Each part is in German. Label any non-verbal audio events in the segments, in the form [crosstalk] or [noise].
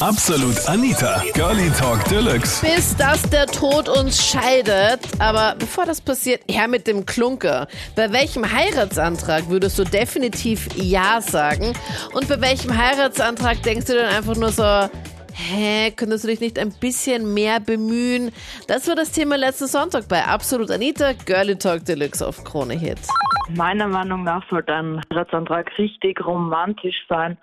Absolut Anita, Girlie Talk Deluxe. Bis dass der Tod uns scheidet. Aber bevor das passiert, her mit dem Klunker. Bei welchem Heiratsantrag würdest du definitiv Ja sagen? Und bei welchem Heiratsantrag denkst du dann einfach nur so, hä, könntest du dich nicht ein bisschen mehr bemühen? Das war das Thema letzten Sonntag bei Absolut Anita, Girlie Talk Deluxe auf Krone Hit. Meiner Meinung nach sollte ein Heiratsantrag richtig romantisch sein.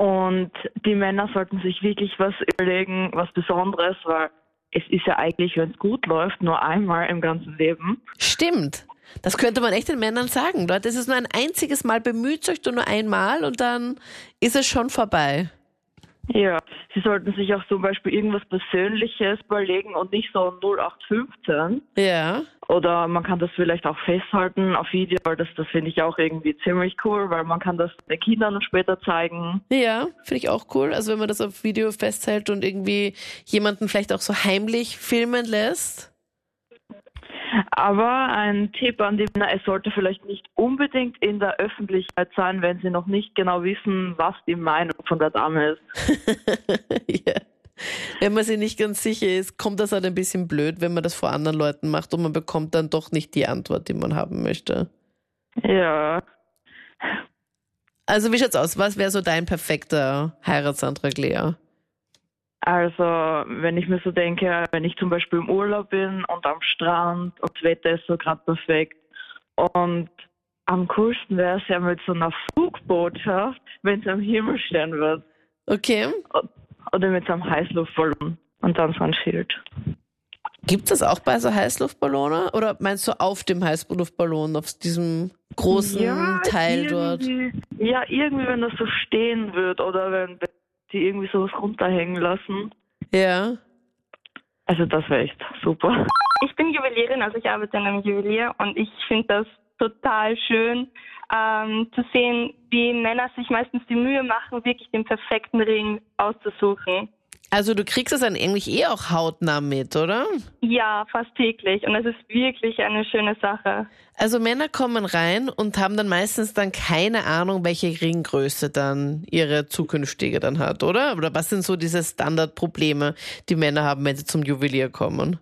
Und die Männer sollten sich wirklich was überlegen, was Besonderes, weil es ist ja eigentlich, wenn es gut läuft, nur einmal im ganzen Leben. Stimmt. Das könnte man echt den Männern sagen. Leute, es ist nur ein einziges Mal, bemüht euch nur einmal und dann ist es schon vorbei. Ja, sie sollten sich auch zum Beispiel irgendwas Persönliches überlegen und nicht so 0815. Ja. Oder man kann das vielleicht auch festhalten auf Video, weil das, das finde ich auch irgendwie ziemlich cool, weil man kann das den Kindern später zeigen. Ja, finde ich auch cool. Also wenn man das auf Video festhält und irgendwie jemanden vielleicht auch so heimlich filmen lässt. Aber ein Tipp an die Männer, es sollte vielleicht nicht unbedingt in der Öffentlichkeit sein, wenn sie noch nicht genau wissen, was die Meinung von der Dame ist. [laughs] ja. Wenn man sich nicht ganz sicher ist, kommt das halt ein bisschen blöd, wenn man das vor anderen Leuten macht und man bekommt dann doch nicht die Antwort, die man haben möchte. Ja. Also wie schaut's aus? Was wäre so dein perfekter Heiratsantrag, Lea? Also, wenn ich mir so denke, wenn ich zum Beispiel im Urlaub bin und am Strand und das Wetter ist so gerade perfekt und am coolsten wäre es ja mit so einer Flugbotschaft, wenn es am Himmel stehen wird. Okay. Oder mit so einem Heißluftballon und dann so ein Schild. Gibt es das auch bei so Heißluftballonen? Oder meinst du auf dem Heißluftballon, auf diesem großen ja, Teil dort? Ja, irgendwie, wenn das so stehen wird oder wenn die irgendwie sowas runterhängen lassen. Ja. Also das wäre echt super. Ich bin Juwelierin, also ich arbeite in einem Juwelier und ich finde das total schön ähm, zu sehen, wie Männer sich meistens die Mühe machen, wirklich den perfekten Ring auszusuchen. Also du kriegst es dann eigentlich eh auch hautnah mit, oder? Ja, fast täglich. Und es ist wirklich eine schöne Sache. Also Männer kommen rein und haben dann meistens dann keine Ahnung, welche Ringgröße dann ihre zukünftige dann hat, oder? Oder was sind so diese Standardprobleme, die Männer haben, wenn sie zum Juwelier kommen?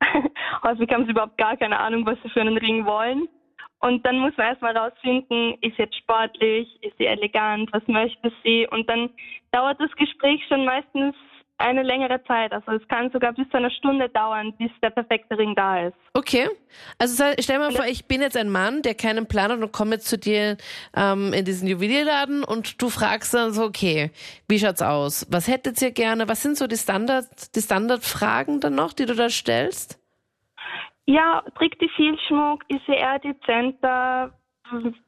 [laughs] Häufig haben sie überhaupt gar keine Ahnung, was sie für einen Ring wollen. Und dann muss man erstmal rausfinden, ist jetzt sportlich, ist sie elegant, was möchte sie? Und dann dauert das Gespräch schon meistens eine längere Zeit. Also es kann sogar bis zu einer Stunde dauern, bis der perfekte Ring da ist. Okay. Also stell mal vor, ich bin jetzt ein Mann, der keinen Plan hat und komme jetzt zu dir ähm, in diesen Juwelierladen und du fragst dann so, okay, wie schaut's aus? Was hättet ihr gerne? Was sind so die Standard, die Standardfragen dann noch, die du da stellst? Ja, trägt die viel Schmuck? Ist sie eher dezenter?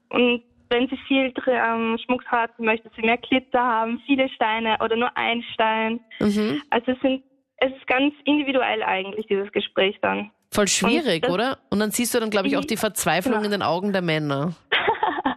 Und wenn sie viel ähm, Schmuck hat, möchte sie mehr Glitter haben, viele Steine oder nur ein Stein. Mhm. Also es, sind, es ist ganz individuell eigentlich, dieses Gespräch dann. Voll schwierig, Und oder? Und dann siehst du dann, glaube ich, auch die Verzweiflung ja. in den Augen der Männer. [laughs]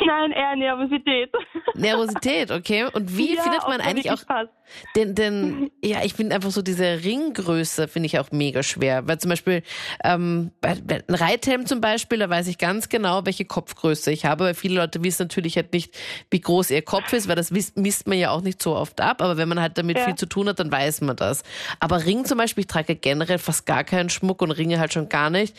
[laughs] Nein, eher Nervosität. Nervosität, okay. Und wie ja, findet man eigentlich auch passt. den, den, ja, ich finde einfach so diese Ringgröße finde ich auch mega schwer. Weil zum Beispiel, ähm, ein Reithelm zum Beispiel, da weiß ich ganz genau, welche Kopfgröße ich habe, weil viele Leute wissen natürlich halt nicht, wie groß ihr Kopf ist, weil das misst man ja auch nicht so oft ab. Aber wenn man halt damit ja. viel zu tun hat, dann weiß man das. Aber Ring zum Beispiel, ich trage generell fast gar keinen Schmuck und Ringe halt schon gar nicht.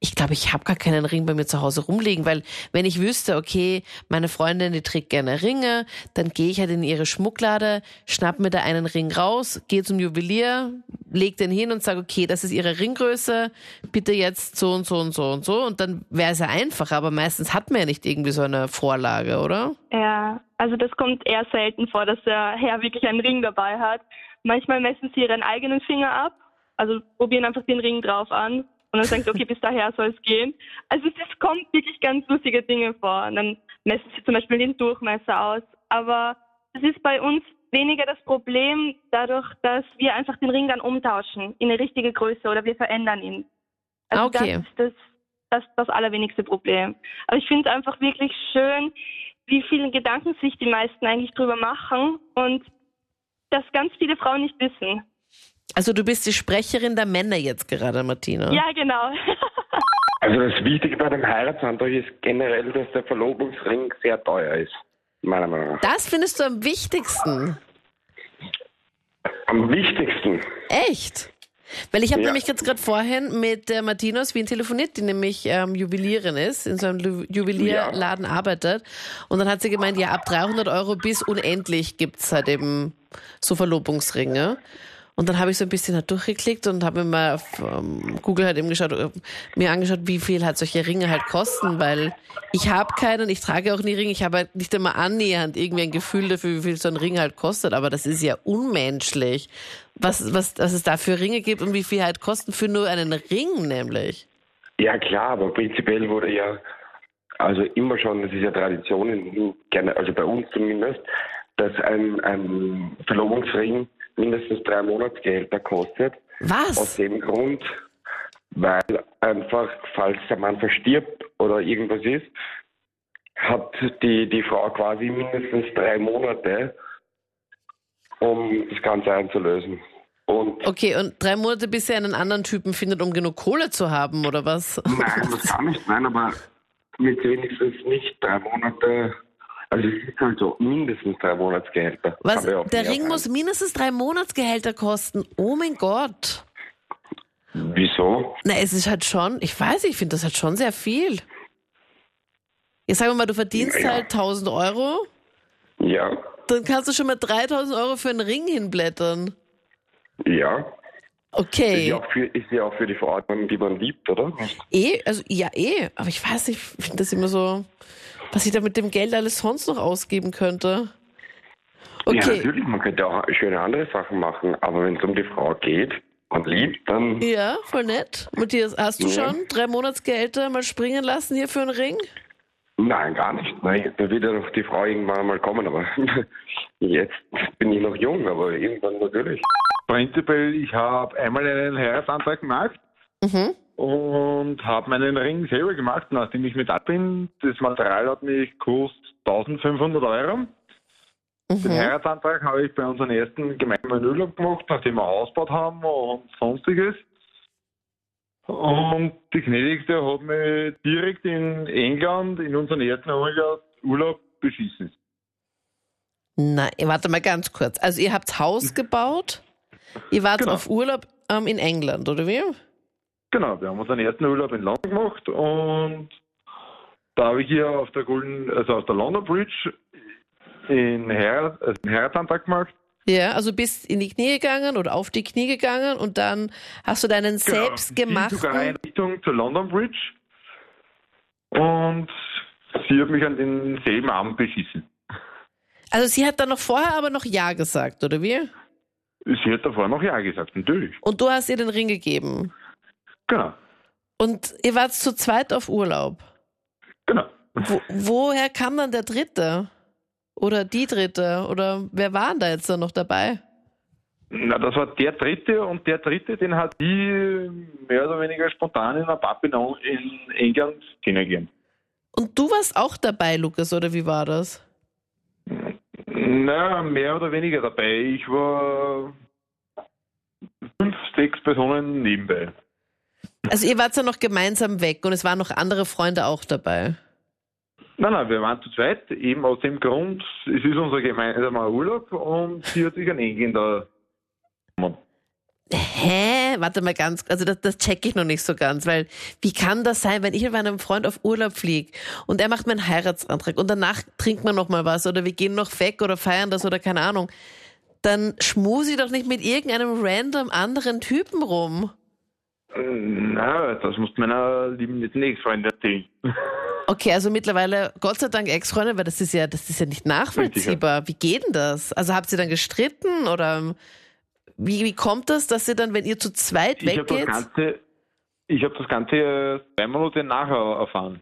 Ich glaube, ich habe gar keinen Ring bei mir zu Hause rumliegen, weil wenn ich wüsste, okay, meine Freundin, die trägt gerne Ringe, dann gehe ich halt in ihre Schmucklade, schnapp mir da einen Ring raus, gehe zum Juwelier, leg den hin und sage, okay, das ist ihre Ringgröße, bitte jetzt so und so und so und so und dann wäre es ja einfach, aber meistens hat man ja nicht irgendwie so eine Vorlage, oder? Ja, also das kommt eher selten vor, dass der Herr wirklich einen Ring dabei hat. Manchmal messen sie ihren eigenen Finger ab, also probieren einfach den Ring drauf an und dann sagt, okay, bis daher soll es gehen. Also es kommt wirklich ganz lustige Dinge vor. Und dann messen sie zum Beispiel den Durchmesser aus. Aber es ist bei uns weniger das Problem dadurch, dass wir einfach den Ring dann umtauschen in eine richtige Größe oder wir verändern ihn. Also okay. das ist das, das, das allerwenigste Problem. Aber ich finde es einfach wirklich schön, wie viele Gedanken sich die meisten eigentlich drüber machen und dass ganz viele Frauen nicht wissen. Also du bist die Sprecherin der Männer jetzt gerade, Martina. Ja, genau. [laughs] also das Wichtige bei dem Heiratsantrag ist generell, dass der Verlobungsring sehr teuer ist, meiner Meinung nach. Das findest du am wichtigsten? Am wichtigsten. Echt? Weil ich habe ja. nämlich jetzt gerade vorhin mit der Martina aus Wien telefoniert, die nämlich ähm, Juwelierin ist, in so einem Juwelierladen ja. arbeitet. Und dann hat sie gemeint, ja, ab 300 Euro bis unendlich gibt's halt eben so Verlobungsringe. Und dann habe ich so ein bisschen halt durchgeklickt und habe mir mal auf ähm, Google halt eben geschaut, äh, mir angeschaut, wie viel halt solche Ringe halt kosten, weil ich habe keinen, ich trage auch nie Ringe, ich habe halt nicht einmal annähernd irgendwie ein Gefühl dafür, wie viel so ein Ring halt kostet, aber das ist ja unmenschlich, was, was, was es da für Ringe gibt und wie viel halt kosten für nur einen Ring nämlich. Ja klar, aber prinzipiell wurde ja, also immer schon, das ist ja Tradition, also bei uns zumindest, dass ein, ein Verlobungsring mindestens drei Monatsgehälter kostet. Was? Aus dem Grund, weil einfach, falls der Mann verstirbt oder irgendwas ist, hat die, die Frau quasi mindestens drei Monate, um das Ganze einzulösen. Und okay, und drei Monate, bis er einen anderen Typen findet, um genug Kohle zu haben, oder was? Nein, das kann nicht sein, aber mit wenigstens nicht drei Monate also es ist halt so mindestens drei Monatsgehälter. Was? Der Ring muss mindestens drei Monatsgehälter kosten. Oh mein Gott. Wieso? Na, es ist halt schon, ich weiß, ich finde das halt schon sehr viel. Jetzt sagen wir mal, du verdienst ja. halt 1000 Euro. Ja. Dann kannst du schon mal 3000 Euro für einen Ring hinblättern. Ja. Okay. Ist ja auch für, ist ja auch für die Verordnung, die man liebt, oder? Eh, also ja, eh. Aber ich weiß nicht, ich finde das immer so was ich da mit dem Geld alles sonst noch ausgeben könnte. Okay. Ja, natürlich, man könnte auch schöne andere Sachen machen, aber wenn es um die Frau geht und liebt, dann. Ja, voll nett. Matthias, hast du ja. schon drei Monatsgehälter mal springen lassen hier für einen Ring? Nein, gar nicht. Nein, da wird ja noch die Frau irgendwann mal kommen, aber [laughs] jetzt bin ich noch jung, aber irgendwann natürlich. Prinzipiell, ich habe einmal einen Heiratsantrag gemacht. Mhm und habe meinen Ring selber gemacht, nachdem ich mit ab bin. Das Material hat mich gekostet 1500 Euro. Mhm. Den Heiratsantrag habe ich bei unserem ersten gemeinsamen Urlaub gemacht, nachdem wir ausgebaut haben und sonstiges. Und die Gnädigste hat mich direkt in England in unseren ersten Urlaub beschissen. Nein, warte mal ganz kurz. Also ihr habt Haus gebaut, ihr wart genau. auf Urlaub ähm, in England, oder wie? Genau, wir haben unseren ersten Urlaub in London gemacht und da habe ich hier auf der Golden, also auf der London Bridge in Heirat, also einen Heiratsantrag gemacht. Ja, also bist in die Knie gegangen oder auf die Knie gegangen und dann hast du deinen genau, selbstgemachten... sogar in Richtung zur London Bridge und sie hat mich an denselben Abend beschissen. Also sie hat dann noch vorher aber noch Ja gesagt, oder wie? Sie hat davor noch Ja gesagt, natürlich. Und du hast ihr den Ring gegeben? Genau. Und ihr wart zu zweit auf Urlaub? Genau. Wo, woher kam dann der Dritte? Oder die Dritte? Oder wer war da jetzt da noch dabei? Na, das war der Dritte und der Dritte, den hat die mehr oder weniger spontan in einer Pub in England kennengelernt. Und du warst auch dabei, Lukas, oder wie war das? Na, mehr oder weniger dabei. Ich war fünf, sechs Personen nebenbei. Also ihr wart ja noch gemeinsam weg und es waren noch andere Freunde auch dabei. Nein, nein, wir waren zu zweit, eben aus dem Grund, es ist unser gemeinsamer Urlaub und sie hat sich ein Engländer Hä? Warte mal ganz, also das, das check ich noch nicht so ganz, weil wie kann das sein, wenn ich mit meinem Freund auf Urlaub fliege und er macht meinen Heiratsantrag und danach trinkt man noch mal was oder wir gehen noch weg oder feiern das oder keine Ahnung, dann schmuse ich doch nicht mit irgendeinem random anderen Typen rum. Na, das muss meiner lieben netten Ex-Freundin erzählen. [laughs] Okay, also mittlerweile, Gott sei Dank Ex-Freundin, weil das ist ja, das ist ja nicht nachvollziehbar. Wie geht denn das? Also habt ihr dann gestritten oder wie, wie kommt das, dass ihr dann, wenn ihr zu zweit ich weggeht? Hab Ganze, ich habe das Ganze zwei Monate nachher erfahren.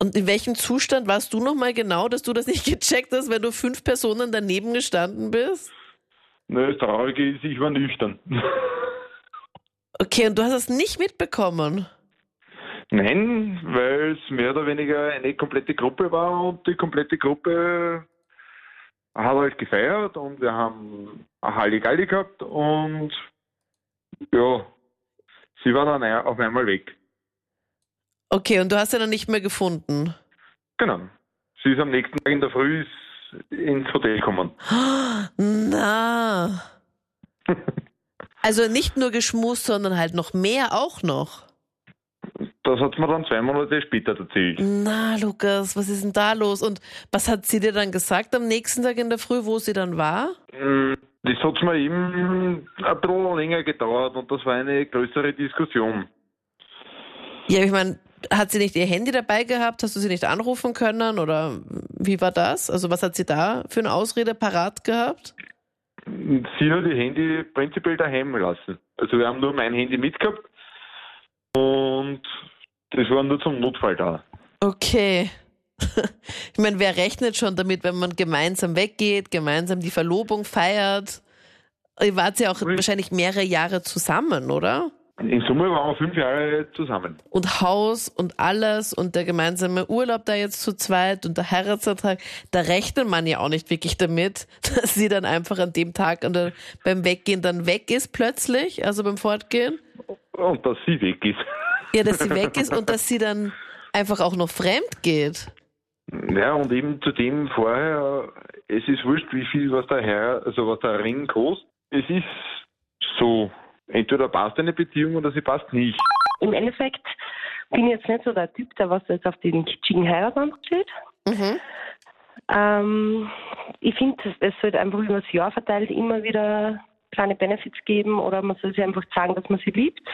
Und in welchem Zustand warst du nochmal genau, dass du das nicht [laughs] gecheckt hast, wenn du fünf Personen daneben gestanden bist? Nö, das Traurige ist, ich war nüchtern. [laughs] Okay, und du hast es nicht mitbekommen? Nein, weil es mehr oder weniger eine komplette Gruppe war und die komplette Gruppe hat euch gefeiert und wir haben eine Halligalli gehabt und ja, sie war dann auf einmal weg. Okay, und du hast sie dann nicht mehr gefunden? Genau. Sie ist am nächsten Tag in der Früh ins Hotel gekommen. [gasps] Na. [laughs] also nicht nur geschmust, sondern halt noch mehr auch noch. Das hat mir dann zwei Monate später erzählt. Na, Lukas, was ist denn da los? Und was hat sie dir dann gesagt am nächsten Tag in der Früh, wo sie dann war? Mm, das hat mir eben ein bisschen länger gedauert und das war eine größere Diskussion. Ja, ich meine, hat sie nicht ihr Handy dabei gehabt? Hast du sie nicht anrufen können? Oder wie war das? Also, was hat sie da für eine Ausrede parat gehabt? Sie hat ihr Handy prinzipiell daheim gelassen. Also, wir haben nur mein Handy mitgehabt und das war nur zum Notfall da. Okay. [laughs] Ich meine, wer rechnet schon damit, wenn man gemeinsam weggeht, gemeinsam die Verlobung feiert? Ihr wart ja auch ich wahrscheinlich mehrere Jahre zusammen, oder? In Summe waren wir fünf Jahre zusammen. Und Haus und alles und der gemeinsame Urlaub da jetzt zu zweit und der Heiratsantrag, da rechnet man ja auch nicht wirklich damit, [laughs] dass sie dann einfach an dem Tag der, beim Weggehen dann weg ist plötzlich, also beim Fortgehen. Und dass sie weg ist. Ja, dass sie weg ist [laughs] und dass sie dann einfach auch noch fremd geht. Ja, und eben zu dem vorher, es ist wurscht, wie viel was der Herr, also was der Ring kostet. Es ist so, entweder passt eine Beziehung oder sie passt nicht. Im Endeffekt bin ich jetzt nicht so der Typ, der was jetzt auf den kitschigen Heiratsantrag steht. Mhm. Ähm, ich finde, es sollte einfach über das Jahr verteilt immer wieder kleine Benefits geben oder man soll sich einfach sagen, dass man sie liebt.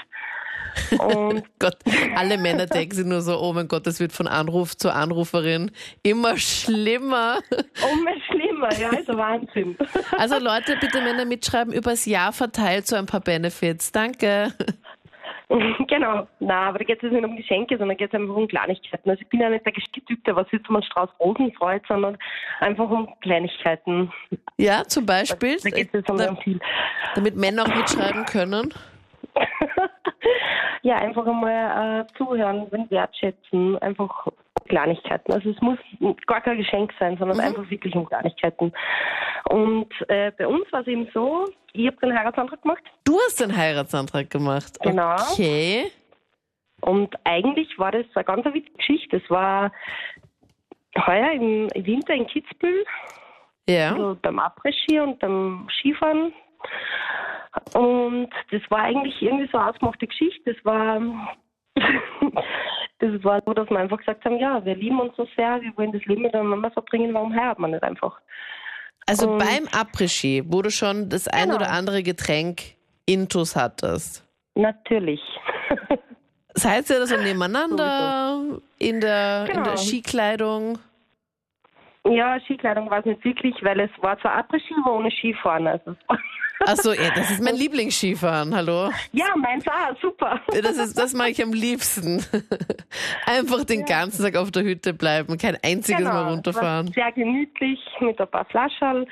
[laughs] Und Gott, alle Männer denken sich nur so, oh mein Gott, das wird von Anruf zu Anruferin immer schlimmer. Immer schlimmer, ja, ist Wahnsinn. [laughs] Also Leute, bitte Männer mitschreiben, übers Jahr verteilt so ein paar Benefits. Danke. Genau, na, aber da geht es nicht um Geschenke, sondern geht es einfach um Kleinigkeiten. Also ich bin ja nicht der Typ, der was jetzt um einen Strauß Rosen freut, sondern einfach um Kleinigkeiten. Ja, zum Beispiel. Da, geht es um da, viel. Damit Männer auch mitschreiben können. [laughs] ja, einfach einmal äh, zuhören, wertschätzen, einfach Kleinigkeiten. Also es muss gar kein Geschenk sein, sondern mhm. einfach wirklich um Kleinigkeiten. Und äh, bei uns war es eben so, ich habe den Heiratsantrag gemacht. Du hast den Heiratsantrag gemacht? Genau. Okay. Und eigentlich war das eine ganz witzige Geschichte. Es war heuer im Winter in Kitzbühel. Ja. Also beim Après-Ski und beim Skifahren. Und das war eigentlich irgendwie so eine ausgemachte Geschichte. Das war, [laughs] das war so, dass wir einfach gesagt haben, ja, wir lieben uns so sehr, wir wollen das Leben miteinander verbringen, warum heiraten wir nicht einfach? Also und beim Après-Ski, wo du schon das ein genau. oder andere Getränk intus hattest? Natürlich. Seid ihr da so nebeneinander [laughs] in der, genau. in der. Skikleidung? Ja, Skikleidung war es nicht wirklich, weil es war zwar Après-Ski, aber ohne Skifahren. Also Achso, ja, das ist mein [laughs] Lieblingsskifahren, hallo? Ja, meins auch, super. Das, ist, das mache ich am liebsten. [laughs] Einfach den ja. ganzen Tag auf der Hütte bleiben, kein einziges genau, Mal runterfahren. Sehr gemütlich mit ein paar Flaschen.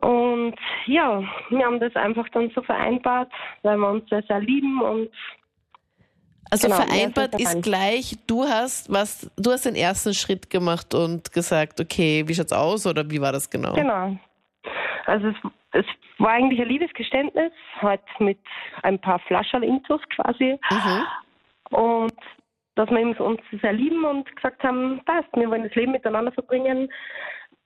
Und ja, wir haben das einfach dann so vereinbart, weil wir uns sehr, sehr lieben und also genau, vereinbart ist gleich, du hast was, du hast den ersten Schritt gemacht und gesagt, okay, wie schaut's aus oder wie war das genau? Genau. Also es, es war eigentlich ein Liebesgeständnis, halt mit ein paar Flaschen Intus quasi. Mhm. Und dass wir uns sehr lieben und gesagt haben, passt, wir wollen das Leben miteinander verbringen,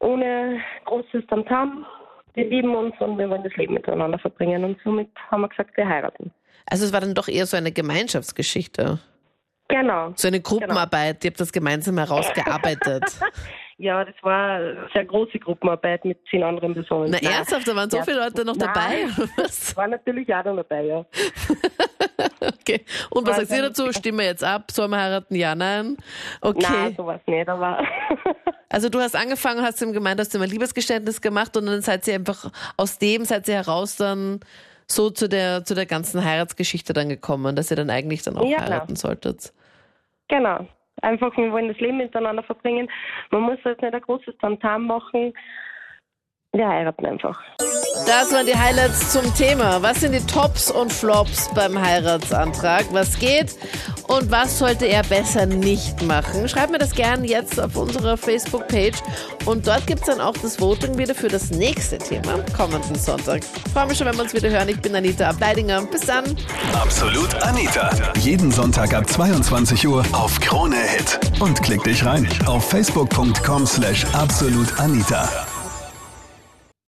ohne großes Tamtam. Wir lieben uns und wir wollen das Leben miteinander verbringen. Und somit haben wir gesagt, wir heiraten. Also es war dann doch eher so eine Gemeinschaftsgeschichte. Genau. So eine Gruppenarbeit, genau. ihr habt das gemeinsam herausgearbeitet. [laughs] Ja, das war eine sehr große Gruppenarbeit mit zehn anderen Personen. Na, ernsthaft, da waren so ja. viele Leute noch dabei? Was? [laughs] War natürlich auch noch dabei, ja. [laughs] okay. Und was sagt ihr dazu? Stimmen wir jetzt ab? Sollen wir heiraten? Ja, nein? Okay. Nein, sowas nicht, aber. also, du hast angefangen, hast ihm gemeint, hast du ein Liebesgeständnis gemacht und dann seid ihr einfach aus dem, seid ihr heraus dann so zu der, zu der ganzen Heiratsgeschichte dann gekommen, dass ihr dann eigentlich dann auch ja, heiraten klar. solltet. Genau. Einfach, wir wollen das Leben miteinander verbringen. Man muss jetzt nicht ein großes Tantam machen. Wir heiraten einfach. Das waren die Highlights zum Thema. Was sind die Tops und Flops beim Heiratsantrag? Was geht und was sollte er besser nicht machen? Schreibt mir das gerne jetzt auf unserer Facebook-Page und dort gibt es dann auch das Voting wieder für das nächste Thema kommenden Sonntag. Freue mich schon, wenn wir uns wieder hören. Ich bin Anita Ableidinger. Bis dann. Absolut Anita. Jeden Sonntag ab 22 Uhr auf Krone Hit. Und klick dich rein auf facebook.com slash absolutanita.